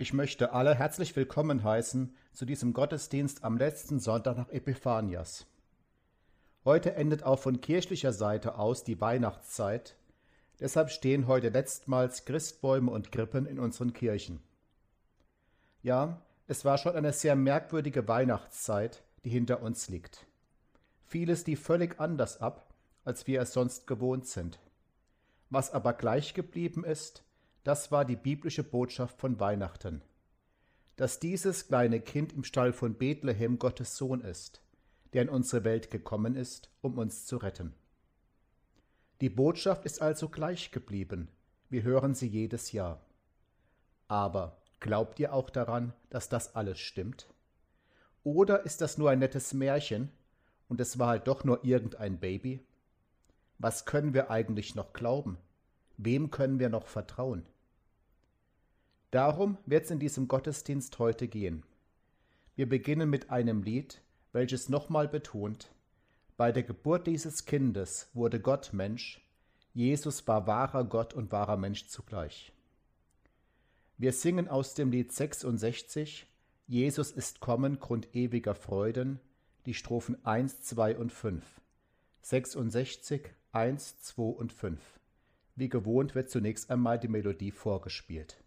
Ich möchte alle herzlich willkommen heißen zu diesem Gottesdienst am letzten Sonntag nach Epiphanias. Heute endet auch von kirchlicher Seite aus die Weihnachtszeit, deshalb stehen heute letztmals Christbäume und Krippen in unseren Kirchen. Ja, es war schon eine sehr merkwürdige Weihnachtszeit, die hinter uns liegt. Vieles lief völlig anders ab, als wir es sonst gewohnt sind. Was aber gleich geblieben ist, das war die biblische Botschaft von Weihnachten. Dass dieses kleine Kind im Stall von Bethlehem Gottes Sohn ist, der in unsere Welt gekommen ist, um uns zu retten. Die Botschaft ist also gleich geblieben. Wir hören sie jedes Jahr. Aber glaubt ihr auch daran, dass das alles stimmt? Oder ist das nur ein nettes Märchen und es war halt doch nur irgendein Baby? Was können wir eigentlich noch glauben? Wem können wir noch vertrauen? Darum wird es in diesem Gottesdienst heute gehen. Wir beginnen mit einem Lied, welches nochmal betont, bei der Geburt dieses Kindes wurde Gott Mensch, Jesus war wahrer Gott und wahrer Mensch zugleich. Wir singen aus dem Lied 66, Jesus ist kommen, Grund ewiger Freuden, die Strophen 1, 2 und 5. 66, 1, 2 und 5. Wie gewohnt wird zunächst einmal die Melodie vorgespielt.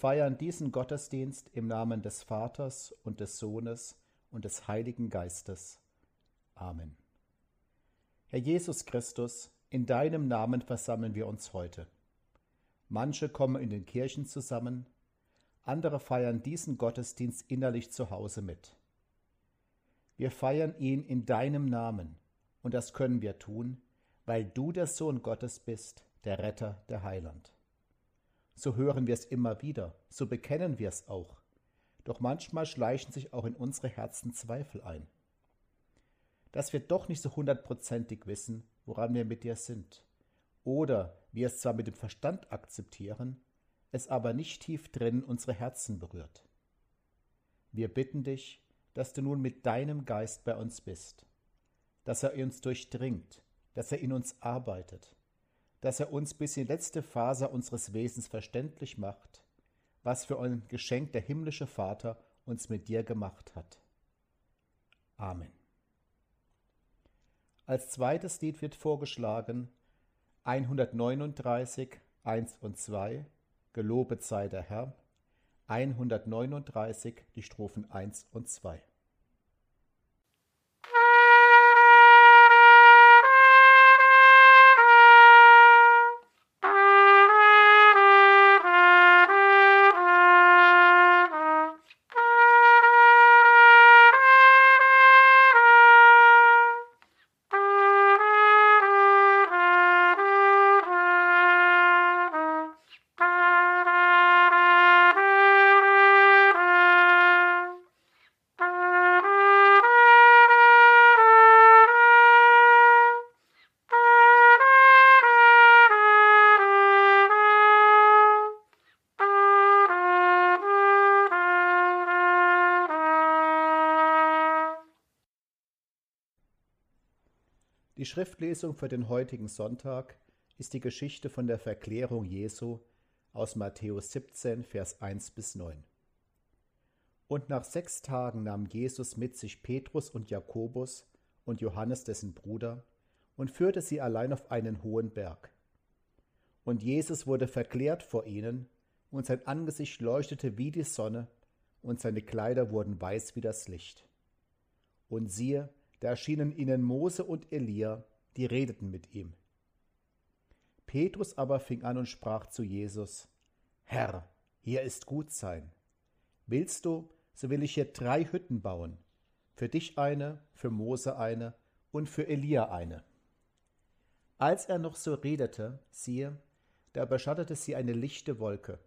Feiern diesen Gottesdienst im Namen des Vaters und des Sohnes und des Heiligen Geistes. Amen. Herr Jesus Christus, in deinem Namen versammeln wir uns heute. Manche kommen in den Kirchen zusammen, andere feiern diesen Gottesdienst innerlich zu Hause mit. Wir feiern ihn in deinem Namen, und das können wir tun, weil du der Sohn Gottes bist, der Retter, der Heiland so hören wir es immer wieder, so bekennen wir es auch. Doch manchmal schleichen sich auch in unsere Herzen Zweifel ein. Dass wir doch nicht so hundertprozentig wissen, woran wir mit dir sind. Oder wir es zwar mit dem Verstand akzeptieren, es aber nicht tief drin unsere Herzen berührt. Wir bitten dich, dass du nun mit deinem Geist bei uns bist, dass er uns durchdringt, dass er in uns arbeitet, dass er uns bis in die letzte Faser unseres Wesens verständlich macht, was für ein Geschenk der himmlische Vater uns mit dir gemacht hat. Amen. Als zweites Lied wird vorgeschlagen 139, 1 und 2, Gelobet sei der Herr, 139, die Strophen 1 und 2. Die Schriftlesung für den heutigen Sonntag ist die Geschichte von der Verklärung Jesu aus Matthäus 17, Vers 1 bis 9. Und nach sechs Tagen nahm Jesus mit sich Petrus und Jakobus und Johannes dessen Bruder und führte sie allein auf einen hohen Berg. Und Jesus wurde verklärt vor ihnen, und sein Angesicht leuchtete wie die Sonne, und seine Kleider wurden weiß wie das Licht. Und siehe, da erschienen ihnen Mose und Elia, die redeten mit ihm. Petrus aber fing an und sprach zu Jesus, Herr, hier ist gut sein. Willst du, so will ich hier drei Hütten bauen, für dich eine, für Mose eine und für Elia eine. Als er noch so redete, siehe, da überschattete sie eine lichte Wolke.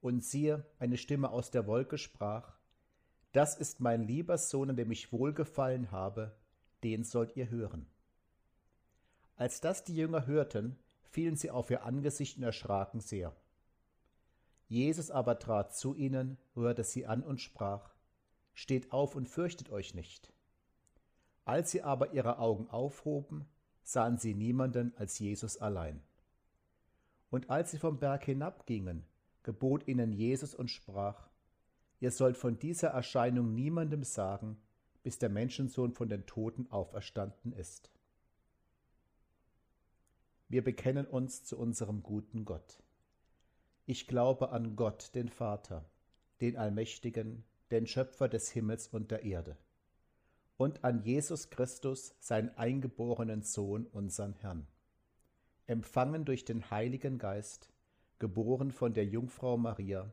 Und siehe, eine Stimme aus der Wolke sprach, Das ist mein lieber Sohn, an dem ich wohlgefallen habe, den sollt ihr hören. Als das die Jünger hörten, fielen sie auf ihr Angesicht und erschraken sehr. Jesus aber trat zu ihnen, rührte sie an und sprach, Steht auf und fürchtet euch nicht. Als sie aber ihre Augen aufhoben, sahen sie niemanden als Jesus allein. Und als sie vom Berg hinabgingen, gebot ihnen Jesus und sprach, Ihr sollt von dieser Erscheinung niemandem sagen, bis der Menschensohn von den Toten auferstanden ist. Wir bekennen uns zu unserem guten Gott. Ich glaube an Gott, den Vater, den Allmächtigen, den Schöpfer des Himmels und der Erde, und an Jesus Christus, seinen eingeborenen Sohn, unseren Herrn, empfangen durch den Heiligen Geist, geboren von der Jungfrau Maria,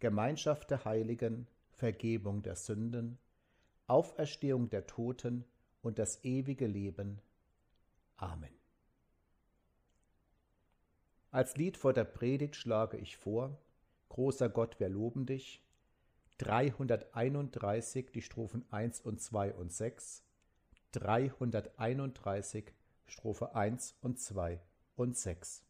Gemeinschaft der Heiligen, Vergebung der Sünden, Auferstehung der Toten und das ewige Leben. Amen. Als Lied vor der Predigt schlage ich vor, Großer Gott, wir loben dich, 331 die Strophen 1 und 2 und 6, 331 Strophe 1 und 2 und 6.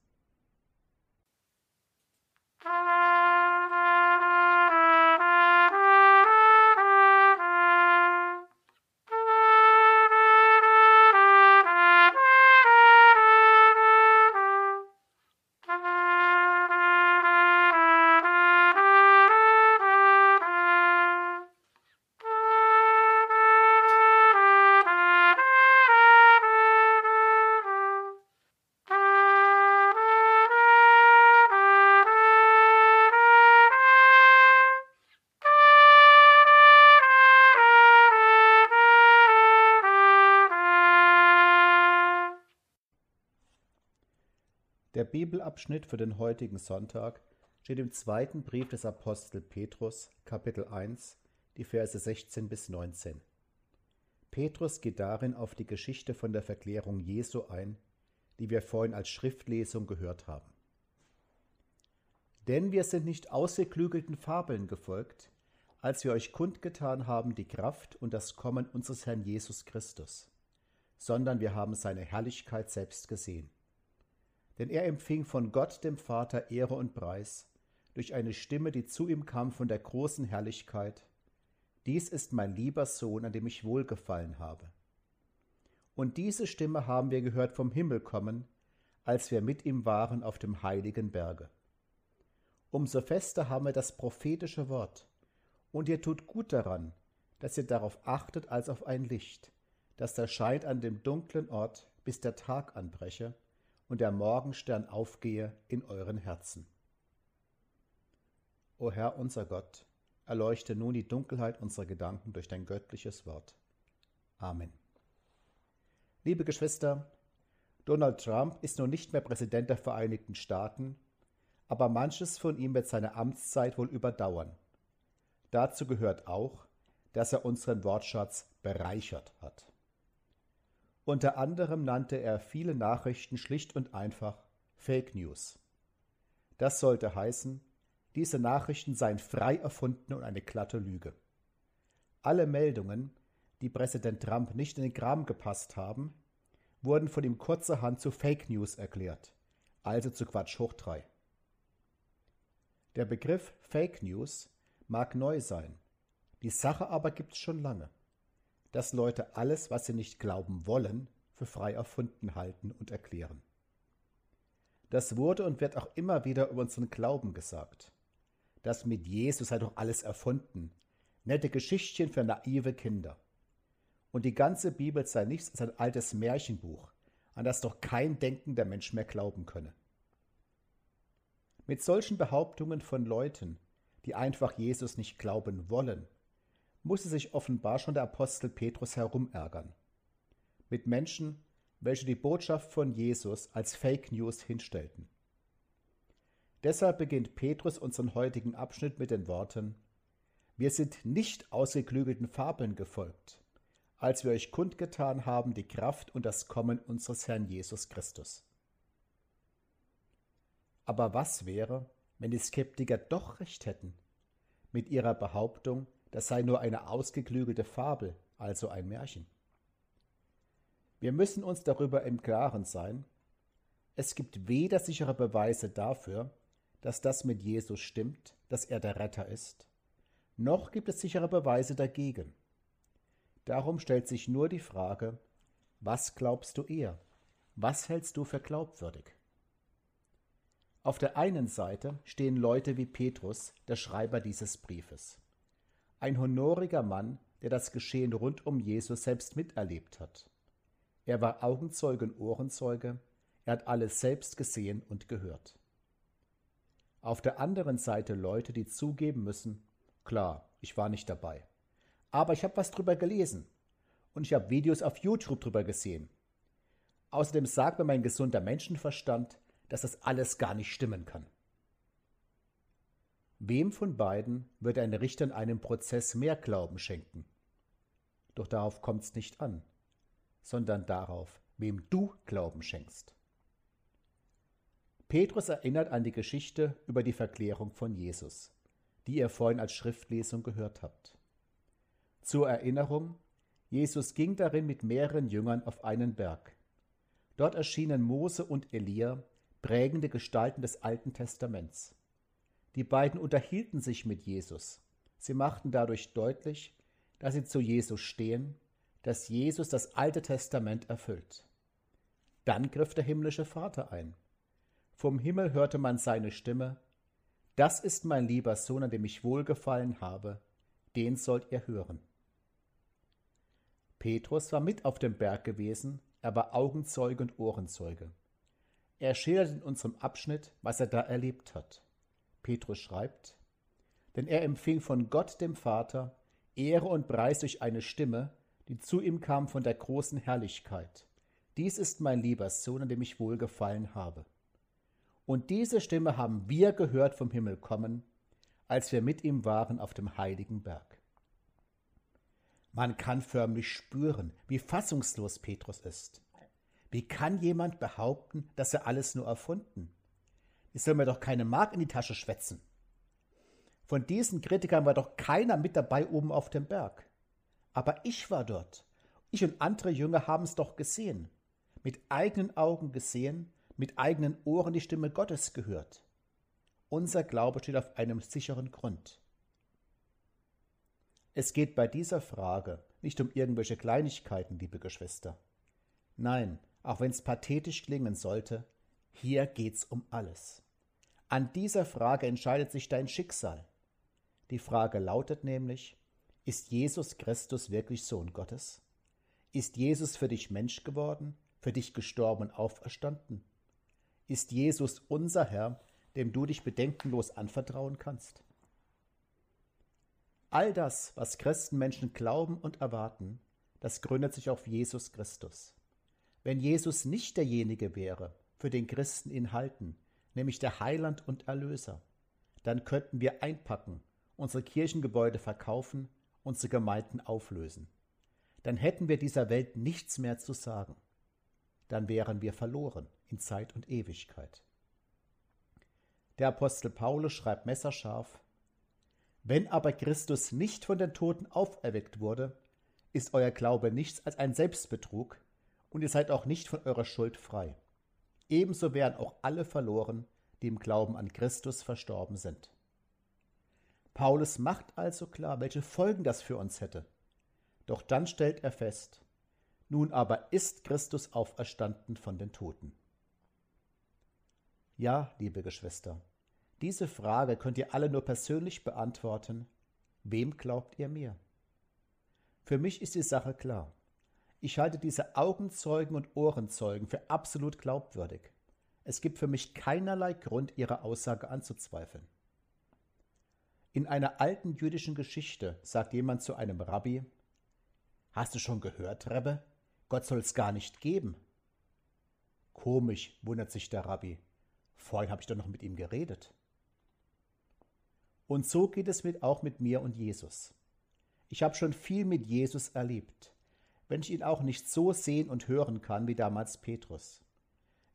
Der Bibelabschnitt für den heutigen Sonntag steht im zweiten Brief des Apostel Petrus, Kapitel 1, die Verse 16 bis 19. Petrus geht darin auf die Geschichte von der Verklärung Jesu ein, die wir vorhin als Schriftlesung gehört haben. Denn wir sind nicht ausgeklügelten Fabeln gefolgt, als wir euch kundgetan haben die Kraft und das Kommen unseres Herrn Jesus Christus, sondern wir haben seine Herrlichkeit selbst gesehen denn er empfing von Gott dem Vater Ehre und Preis durch eine Stimme, die zu ihm kam von der großen Herrlichkeit. Dies ist mein lieber Sohn, an dem ich wohlgefallen habe. Und diese Stimme haben wir gehört vom Himmel kommen, als wir mit ihm waren auf dem heiligen Berge. Umso fester haben wir das prophetische Wort, und ihr tut gut daran, dass ihr darauf achtet als auf ein Licht, das erscheint an dem dunklen Ort, bis der Tag anbreche, und der Morgenstern aufgehe in euren Herzen. O Herr unser Gott, erleuchte nun die Dunkelheit unserer Gedanken durch dein göttliches Wort. Amen. Liebe Geschwister, Donald Trump ist nun nicht mehr Präsident der Vereinigten Staaten, aber manches von ihm wird seine Amtszeit wohl überdauern. Dazu gehört auch, dass er unseren Wortschatz bereichert hat. Unter anderem nannte er viele Nachrichten schlicht und einfach Fake News. Das sollte heißen, diese Nachrichten seien frei erfunden und eine glatte Lüge. Alle Meldungen, die Präsident Trump nicht in den Kram gepasst haben, wurden von ihm kurzerhand zu Fake News erklärt, also zu Quatsch hoch drei. Der Begriff Fake News mag neu sein, die Sache aber gibt's schon lange dass Leute alles, was sie nicht glauben wollen, für frei erfunden halten und erklären. Das wurde und wird auch immer wieder über unseren Glauben gesagt. Das mit Jesus sei doch alles erfunden. nette Geschichtchen für naive Kinder. Und die ganze Bibel sei nichts als ein altes Märchenbuch, an das doch kein denkender Mensch mehr glauben könne. Mit solchen Behauptungen von Leuten, die einfach Jesus nicht glauben wollen, musste sich offenbar schon der Apostel Petrus herumärgern. Mit Menschen, welche die Botschaft von Jesus als Fake News hinstellten. Deshalb beginnt Petrus unseren heutigen Abschnitt mit den Worten Wir sind nicht ausgeklügelten Fabeln gefolgt, als wir euch kundgetan haben die Kraft und das Kommen unseres Herrn Jesus Christus. Aber was wäre, wenn die Skeptiker doch recht hätten mit ihrer Behauptung, das sei nur eine ausgeklügelte Fabel, also ein Märchen? Wir müssen uns darüber im Klaren sein, es gibt weder sichere Beweise dafür, dass das mit Jesus stimmt, dass er der Retter ist, noch gibt es sichere Beweise dagegen. Darum stellt sich nur die Frage, was glaubst du eher? Was hältst du für glaubwürdig? Auf der einen Seite stehen Leute wie Petrus, der Schreiber dieses Briefes. Ein honoriger Mann, der das Geschehen rund um Jesus selbst miterlebt hat. Er war Augenzeuge und Ohrenzeuge, er hat alles selbst gesehen und gehört. Auf der anderen Seite Leute, die zugeben müssen, klar, ich war nicht dabei. Aber ich habe was drüber gelesen und ich habe Videos auf YouTube drüber gesehen. Außerdem sagt mir mein gesunder Menschenverstand, dass das alles gar nicht stimmen kann. Wem von beiden wird ein Richter in einem Prozess mehr Glauben schenken? Doch darauf kommt es nicht an, sondern darauf, wem du Glauben schenkst. Petrus erinnert an die Geschichte über die Verklärung von Jesus, die ihr vorhin als Schriftlesung gehört habt. Zur Erinnerung, Jesus ging darin mit mehreren Jüngern auf einen Berg. Dort erschienen Mose und Elia, prägende Gestalten des Alten Testaments. Die beiden unterhielten sich mit Jesus. Sie machten dadurch deutlich, dass sie zu Jesus stehen, dass Jesus das Alte Testament erfüllt. Dann griff der himmlische Vater ein. Vom Himmel hörte man seine Stimme, Das ist mein lieber Sohn, an dem ich wohlgefallen habe, den sollt ihr hören. Petrus war mit auf dem Berg gewesen, er war Augenzeuge und Ohrenzeuge. Er schildert in unserem Abschnitt, was er da erlebt hat. Petrus schreibt, denn er empfing von Gott dem Vater Ehre und Preis durch eine Stimme, die zu ihm kam von der großen Herrlichkeit. Dies ist mein lieber Sohn, an dem ich wohlgefallen habe. Und diese Stimme haben wir gehört vom Himmel kommen, als wir mit ihm waren auf dem heiligen Berg. Man kann förmlich spüren, wie fassungslos Petrus ist. Wie kann jemand behaupten, dass er alles nur erfunden? Ich soll mir doch keine Mark in die Tasche schwätzen. Von diesen Kritikern war doch keiner mit dabei oben auf dem Berg. Aber ich war dort. Ich und andere Jünger haben es doch gesehen. Mit eigenen Augen gesehen mit eigenen Ohren die Stimme Gottes gehört. Unser Glaube steht auf einem sicheren Grund. Es geht bei dieser Frage nicht um irgendwelche Kleinigkeiten, liebe Geschwister. Nein, auch wenn es pathetisch klingen sollte, hier geht's um alles. An dieser Frage entscheidet sich dein Schicksal. Die Frage lautet nämlich, ist Jesus Christus wirklich Sohn Gottes? Ist Jesus für dich Mensch geworden, für dich gestorben und auferstanden? ist Jesus unser Herr, dem du dich bedenkenlos anvertrauen kannst. All das, was Christenmenschen glauben und erwarten, das gründet sich auf Jesus Christus. Wenn Jesus nicht derjenige wäre, für den Christen ihn halten, nämlich der Heiland und Erlöser, dann könnten wir einpacken, unsere Kirchengebäude verkaufen, unsere Gemeinden auflösen. Dann hätten wir dieser Welt nichts mehr zu sagen. Dann wären wir verloren in Zeit und Ewigkeit. Der Apostel Paulus schreibt messerscharf, Wenn aber Christus nicht von den Toten auferweckt wurde, ist euer Glaube nichts als ein Selbstbetrug, und ihr seid auch nicht von eurer Schuld frei. Ebenso wären auch alle verloren, die im Glauben an Christus verstorben sind. Paulus macht also klar, welche Folgen das für uns hätte. Doch dann stellt er fest, nun aber ist Christus auferstanden von den Toten. Ja, liebe Geschwister, diese Frage könnt ihr alle nur persönlich beantworten, Wem glaubt ihr mehr? Für mich ist die Sache klar. Ich halte diese Augenzeugen und Ohrenzeugen für absolut glaubwürdig. Es gibt für mich keinerlei Grund, ihre Aussage anzuzweifeln. In einer alten jüdischen Geschichte sagt jemand zu einem Rabbi, Hast du schon gehört, Rebbe? Gott soll es gar nicht geben. Komisch, wundert sich der Rabbi. Vorhin habe ich doch noch mit ihm geredet. Und so geht es mit, auch mit mir und Jesus. Ich habe schon viel mit Jesus erlebt, wenn ich ihn auch nicht so sehen und hören kann wie damals Petrus.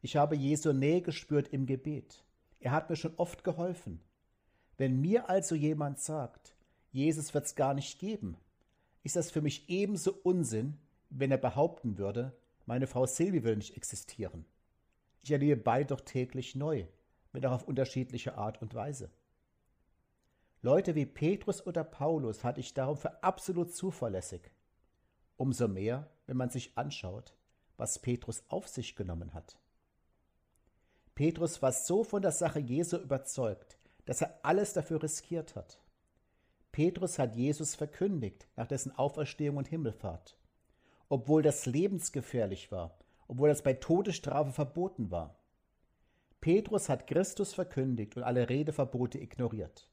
Ich habe Jesu Nähe gespürt im Gebet. Er hat mir schon oft geholfen. Wenn mir also jemand sagt, Jesus wird es gar nicht geben, ist das für mich ebenso Unsinn, wenn er behaupten würde, meine Frau Silvi will nicht existieren. Ich erlebe beide doch täglich neu, wenn auch auf unterschiedliche Art und Weise. Leute wie Petrus oder Paulus halte ich darum für absolut zuverlässig. Umso mehr, wenn man sich anschaut, was Petrus auf sich genommen hat. Petrus war so von der Sache Jesu überzeugt, dass er alles dafür riskiert hat. Petrus hat Jesus verkündigt nach dessen Auferstehung und Himmelfahrt, obwohl das lebensgefährlich war, obwohl das bei Todesstrafe verboten war. Petrus hat Christus verkündigt und alle Redeverbote ignoriert.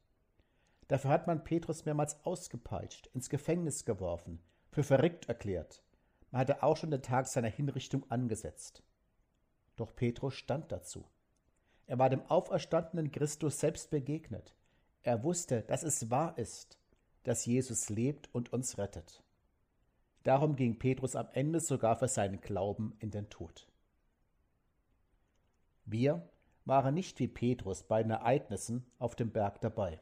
Dafür hat man Petrus mehrmals ausgepeitscht, ins Gefängnis geworfen, für verrückt erklärt. Man hatte auch schon den Tag seiner Hinrichtung angesetzt. Doch Petrus stand dazu. Er war dem auferstandenen Christus selbst begegnet. Er wusste, dass es wahr ist, dass Jesus lebt und uns rettet. Darum ging Petrus am Ende sogar für seinen Glauben in den Tod. Wir waren nicht wie Petrus bei den Ereignissen auf dem Berg dabei.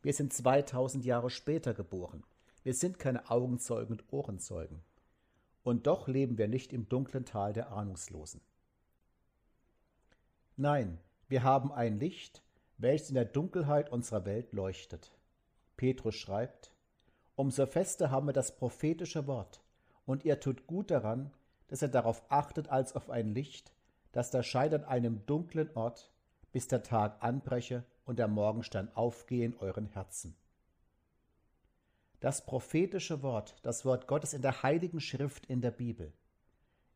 Wir sind 2000 Jahre später geboren. Wir sind keine Augenzeugen und Ohrenzeugen. Und doch leben wir nicht im dunklen Tal der Ahnungslosen. Nein, wir haben ein Licht, welches in der Dunkelheit unserer Welt leuchtet. Petrus schreibt, Umso fester haben wir das prophetische Wort, und ihr tut gut daran, dass ihr darauf achtet als auf ein Licht, das da scheint an einem dunklen Ort, bis der Tag anbreche und der Morgenstern aufgehe in euren Herzen. Das prophetische Wort, das Wort Gottes in der heiligen Schrift in der Bibel.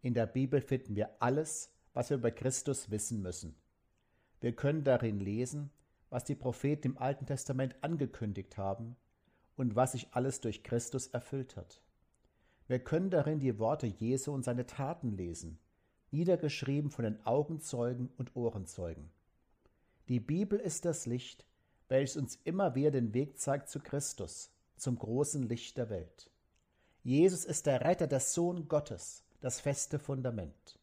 In der Bibel finden wir alles, was wir über Christus wissen müssen. Wir können darin lesen, was die Propheten im Alten Testament angekündigt haben und was sich alles durch Christus erfüllt hat. Wir können darin die Worte Jesu und seine Taten lesen, niedergeschrieben von den Augenzeugen und Ohrenzeugen. Die Bibel ist das Licht, welches uns immer wieder den Weg zeigt zu Christus, zum großen Licht der Welt. Jesus ist der Retter, der Sohn Gottes, das feste Fundament.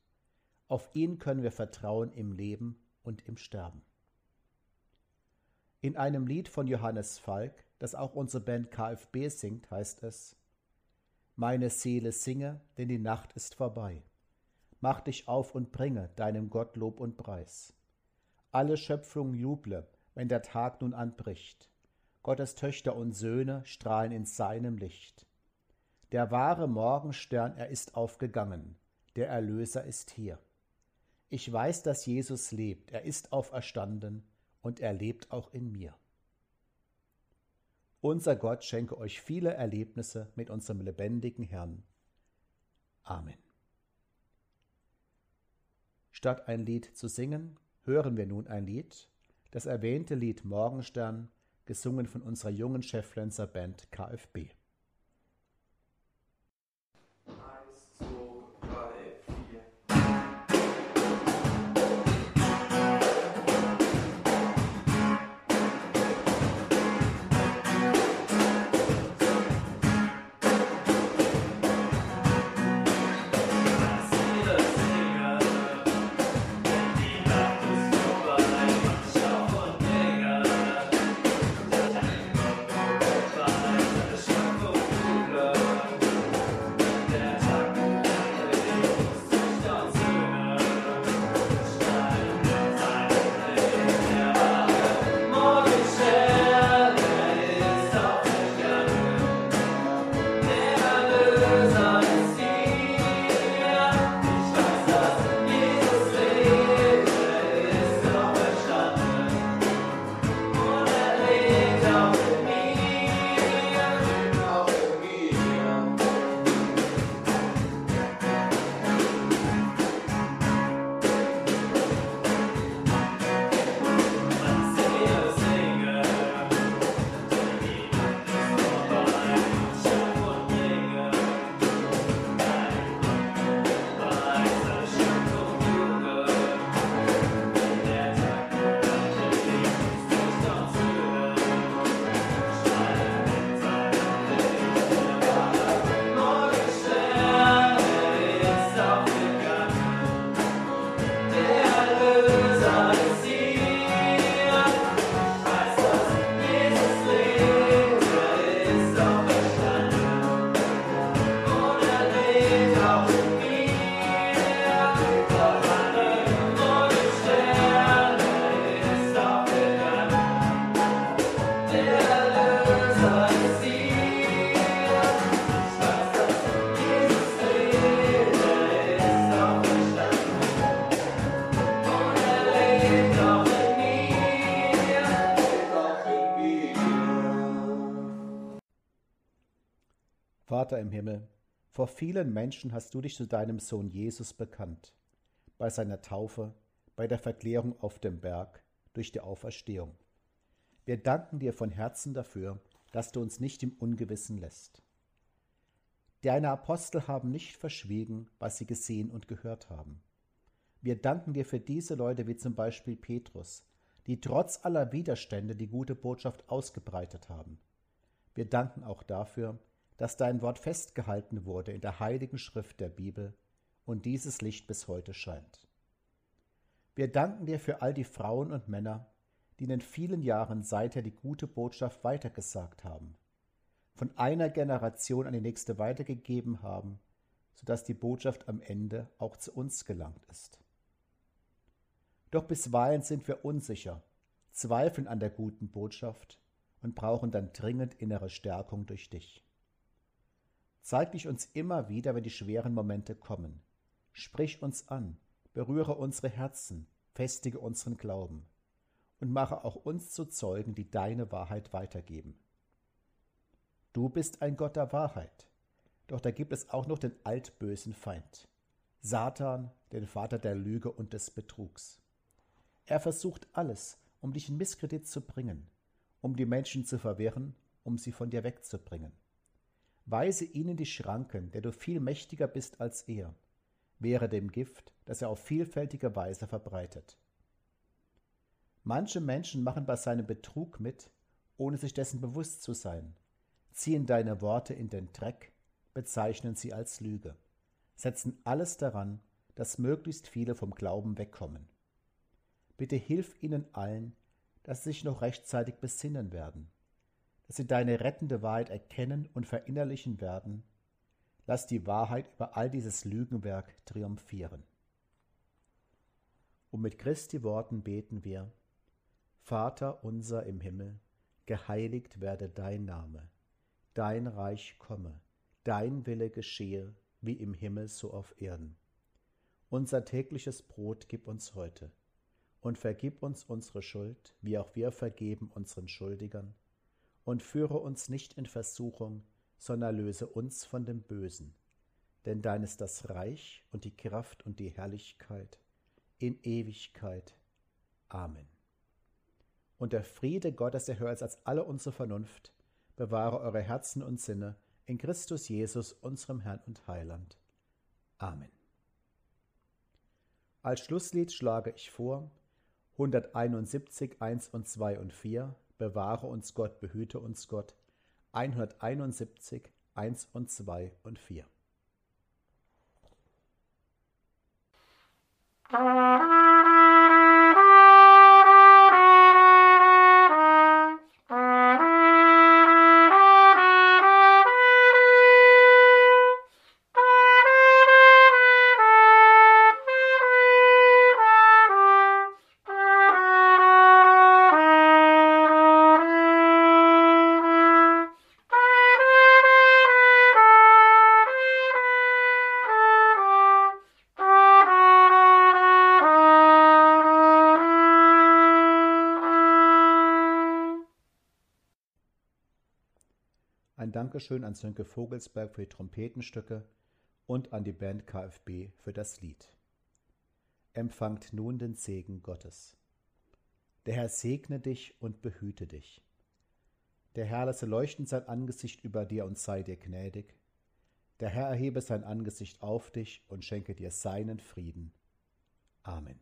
Auf ihn können wir vertrauen im Leben und im Sterben. In einem Lied von Johannes Falk, das auch unsere Band KFB singt, heißt es Meine Seele singe, denn die Nacht ist vorbei. Mach dich auf und bringe deinem Gott Lob und Preis. Alle Schöpfung juble, wenn der Tag nun anbricht. Gottes Töchter und Söhne strahlen in seinem Licht. Der wahre Morgenstern, er ist aufgegangen, der Erlöser ist hier. Ich weiß, dass Jesus lebt, er ist auferstanden und er lebt auch in mir. Unser Gott schenke euch viele Erlebnisse mit unserem lebendigen Herrn. Amen. Statt ein Lied zu singen, hören wir nun ein Lied, das erwähnte Lied Morgenstern, gesungen von unserer jungen Cheflenzer Band KFB. Vater im Himmel, vor vielen Menschen hast du dich zu deinem Sohn Jesus bekannt, bei seiner Taufe, bei der Verklärung auf dem Berg, durch die Auferstehung. Wir danken dir von Herzen dafür, dass du uns nicht im Ungewissen lässt. Deine Apostel haben nicht verschwiegen, was sie gesehen und gehört haben. Wir danken dir für diese Leute wie zum Beispiel Petrus, die trotz aller Widerstände die gute Botschaft ausgebreitet haben. Wir danken auch dafür, dass dein Wort festgehalten wurde in der heiligen Schrift der Bibel und dieses Licht bis heute scheint. Wir danken dir für all die Frauen und Männer, die in den vielen Jahren seither die gute Botschaft weitergesagt haben, von einer Generation an die nächste weitergegeben haben, sodass die Botschaft am Ende auch zu uns gelangt ist. Doch bisweilen sind wir unsicher, zweifeln an der guten Botschaft und brauchen dann dringend innere Stärkung durch dich. Zeig dich uns immer wieder, wenn die schweren Momente kommen. Sprich uns an, berühre unsere Herzen, festige unseren Glauben und mache auch uns zu Zeugen, die deine Wahrheit weitergeben. Du bist ein Gott der Wahrheit, doch da gibt es auch noch den altbösen Feind, Satan, den Vater der Lüge und des Betrugs. Er versucht alles, um dich in Misskredit zu bringen, um die Menschen zu verwirren, um sie von dir wegzubringen. Weise ihnen die Schranken, der du viel mächtiger bist als er, wäre dem Gift, das er auf vielfältige Weise verbreitet. Manche Menschen machen bei seinem Betrug mit, ohne sich dessen bewusst zu sein, ziehen deine Worte in den Dreck, bezeichnen sie als Lüge, setzen alles daran, dass möglichst viele vom Glauben wegkommen. Bitte hilf ihnen allen, dass sie sich noch rechtzeitig besinnen werden, dass sie deine rettende Wahrheit erkennen und verinnerlichen werden. Lass die Wahrheit über all dieses Lügenwerk triumphieren. Und mit Christi Worten beten wir, Vater unser im Himmel, geheiligt werde dein Name, dein Reich komme, dein Wille geschehe, wie im Himmel so auf Erden. Unser tägliches Brot gib uns heute und vergib uns unsere Schuld, wie auch wir vergeben unseren Schuldigern, und führe uns nicht in Versuchung, sondern löse uns von dem Bösen. Denn dein ist das Reich und die Kraft und die Herrlichkeit in Ewigkeit. Amen. Und der Friede Gottes, der höher ist als alle unsere Vernunft, bewahre eure Herzen und Sinne in Christus Jesus, unserem Herrn und Heiland. Amen. Als Schlusslied schlage ich vor 171, 1 und 2 und 4, bewahre uns Gott, behüte uns Gott, 171, 1 und 2 und 4. Dankeschön an Sönke Vogelsberg für die Trompetenstücke und an die Band KFB für das Lied. Empfangt nun den Segen Gottes. Der Herr segne dich und behüte dich. Der Herr lasse leuchten sein Angesicht über dir und sei dir gnädig. Der Herr erhebe sein Angesicht auf dich und schenke dir seinen Frieden. Amen.